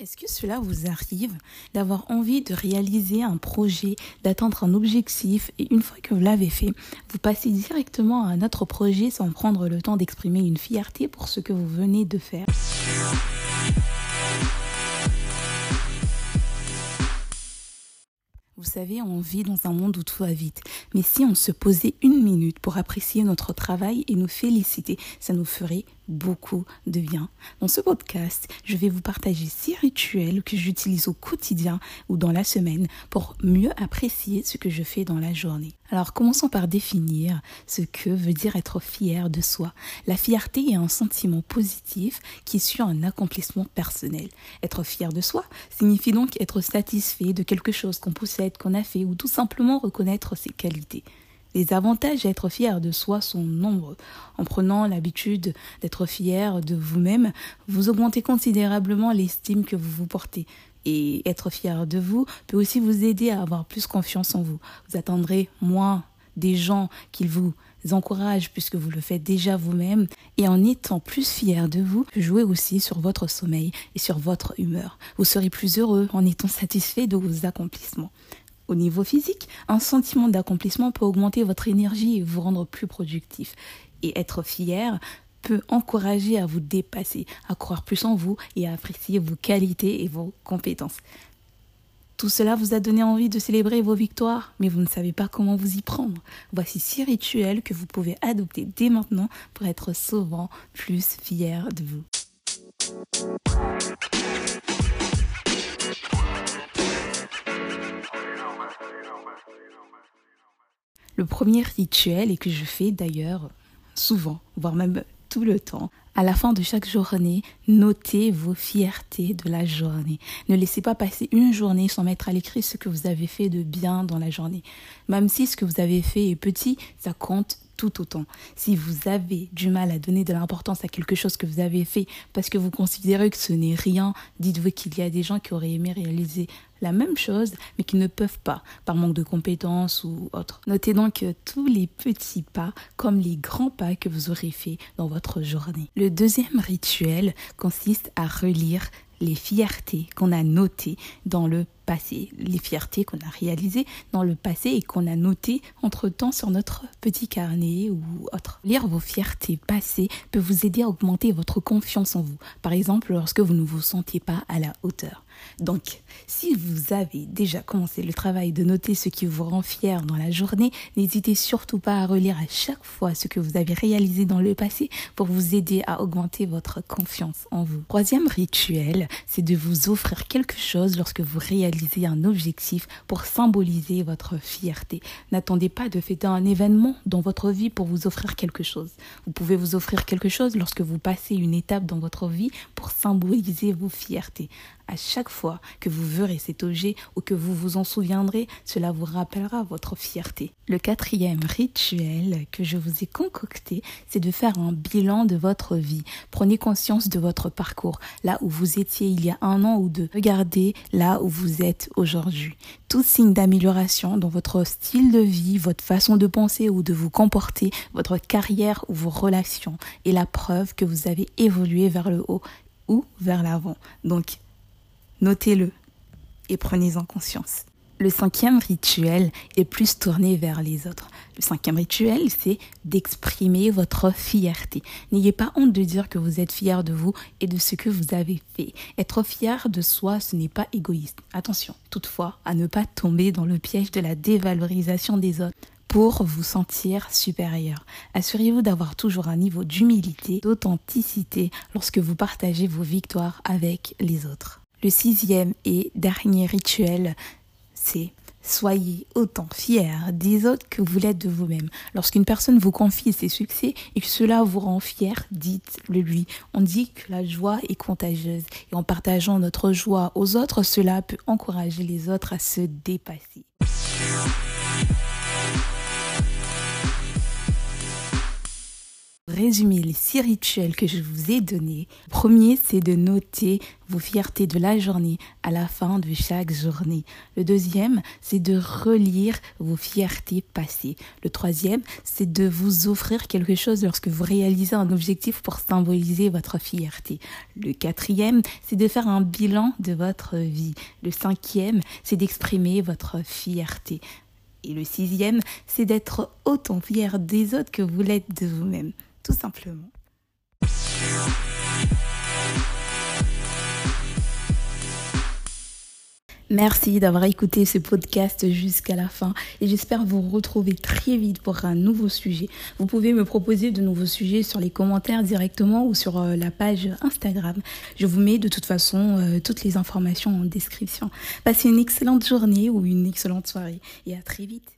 Est-ce que cela vous arrive d'avoir envie de réaliser un projet, d'atteindre un objectif et une fois que vous l'avez fait, vous passez directement à un autre projet sans prendre le temps d'exprimer une fierté pour ce que vous venez de faire? Vous savez, on vit dans un monde où tout va vite. Mais si on se posait une minute pour apprécier notre travail et nous féliciter, ça nous ferait beaucoup de bien. Dans ce podcast, je vais vous partager six rituels que j'utilise au quotidien ou dans la semaine pour mieux apprécier ce que je fais dans la journée. Alors commençons par définir ce que veut dire être fier de soi. La fierté est un sentiment positif qui suit un accomplissement personnel. Être fier de soi signifie donc être satisfait de quelque chose qu'on possède, qu'on a fait ou tout simplement reconnaître ses qualités. Les avantages à être fier de soi sont nombreux. En prenant l'habitude d'être fier de vous-même, vous augmentez considérablement l'estime que vous vous portez. Et être fier de vous peut aussi vous aider à avoir plus confiance en vous. Vous attendrez moins des gens qui vous encouragent puisque vous le faites déjà vous-même. Et en étant plus fier de vous, jouez aussi sur votre sommeil et sur votre humeur. Vous serez plus heureux en étant satisfait de vos accomplissements. Au niveau physique, un sentiment d'accomplissement peut augmenter votre énergie et vous rendre plus productif. Et être fier peut encourager à vous dépasser, à croire plus en vous et à apprécier vos qualités et vos compétences. Tout cela vous a donné envie de célébrer vos victoires, mais vous ne savez pas comment vous y prendre. Voici six rituels que vous pouvez adopter dès maintenant pour être souvent plus fier de vous. Le premier rituel, et que je fais d'ailleurs souvent, voire même tout le temps, à la fin de chaque journée, notez vos fiertés de la journée. Ne laissez pas passer une journée sans mettre à l'écrit ce que vous avez fait de bien dans la journée. Même si ce que vous avez fait est petit, ça compte tout autant. Si vous avez du mal à donner de l'importance à quelque chose que vous avez fait parce que vous considérez que ce n'est rien, dites-vous qu'il y a des gens qui auraient aimé réaliser la même chose mais qui ne peuvent pas par manque de compétences ou autre. Notez donc tous les petits pas comme les grands pas que vous aurez fait dans votre journée. Le deuxième rituel consiste à relire les fiertés qu'on a notées dans le les fiertés qu'on a réalisées dans le passé et qu'on a notées entre-temps sur notre petit carnet ou autre. Lire vos fiertés passées peut vous aider à augmenter votre confiance en vous, par exemple lorsque vous ne vous sentez pas à la hauteur. Donc, si vous avez déjà commencé le travail de noter ce qui vous rend fier dans la journée, n'hésitez surtout pas à relire à chaque fois ce que vous avez réalisé dans le passé pour vous aider à augmenter votre confiance en vous. Troisième rituel, c'est de vous offrir quelque chose lorsque vous réalisez un objectif pour symboliser votre fierté. N'attendez pas de fêter un événement dans votre vie pour vous offrir quelque chose. Vous pouvez vous offrir quelque chose lorsque vous passez une étape dans votre vie pour symboliser vos fiertés. À chaque fois que vous verrez cet objet ou que vous vous en souviendrez, cela vous rappellera votre fierté. Le quatrième rituel que je vous ai concocté, c'est de faire un bilan de votre vie. Prenez conscience de votre parcours, là où vous étiez il y a un an ou deux. Regardez là où vous êtes aujourd'hui. Tout signe d'amélioration dans votre style de vie, votre façon de penser ou de vous comporter, votre carrière ou vos relations est la preuve que vous avez évolué vers le haut ou vers l'avant. Donc, Notez-le et prenez-en conscience. Le cinquième rituel est plus tourné vers les autres. Le cinquième rituel, c'est d'exprimer votre fierté. N'ayez pas honte de dire que vous êtes fier de vous et de ce que vous avez fait. Être fier de soi, ce n'est pas égoïste. Attention, toutefois, à ne pas tomber dans le piège de la dévalorisation des autres pour vous sentir supérieur. Assurez-vous d'avoir toujours un niveau d'humilité, d'authenticité lorsque vous partagez vos victoires avec les autres. Le sixième et dernier rituel, c'est Soyez autant fier des autres que vous l'êtes de vous-même. Lorsqu'une personne vous confie ses succès et que cela vous rend fier, dites-le lui. On dit que la joie est contagieuse et en partageant notre joie aux autres, cela peut encourager les autres à se dépasser. Résumer les six rituels que je vous ai donnés. premier, c'est de noter vos fiertés de la journée à la fin de chaque journée. Le deuxième, c'est de relire vos fiertés passées. Le troisième, c'est de vous offrir quelque chose lorsque vous réalisez un objectif pour symboliser votre fierté. Le quatrième, c'est de faire un bilan de votre vie. Le cinquième, c'est d'exprimer votre fierté. Et le sixième, c'est d'être autant fier des autres que vous l'êtes de vous-même simplement. Merci d'avoir écouté ce podcast jusqu'à la fin et j'espère vous retrouver très vite pour un nouveau sujet. Vous pouvez me proposer de nouveaux sujets sur les commentaires directement ou sur euh, la page Instagram. Je vous mets de toute façon euh, toutes les informations en description. Passez une excellente journée ou une excellente soirée et à très vite.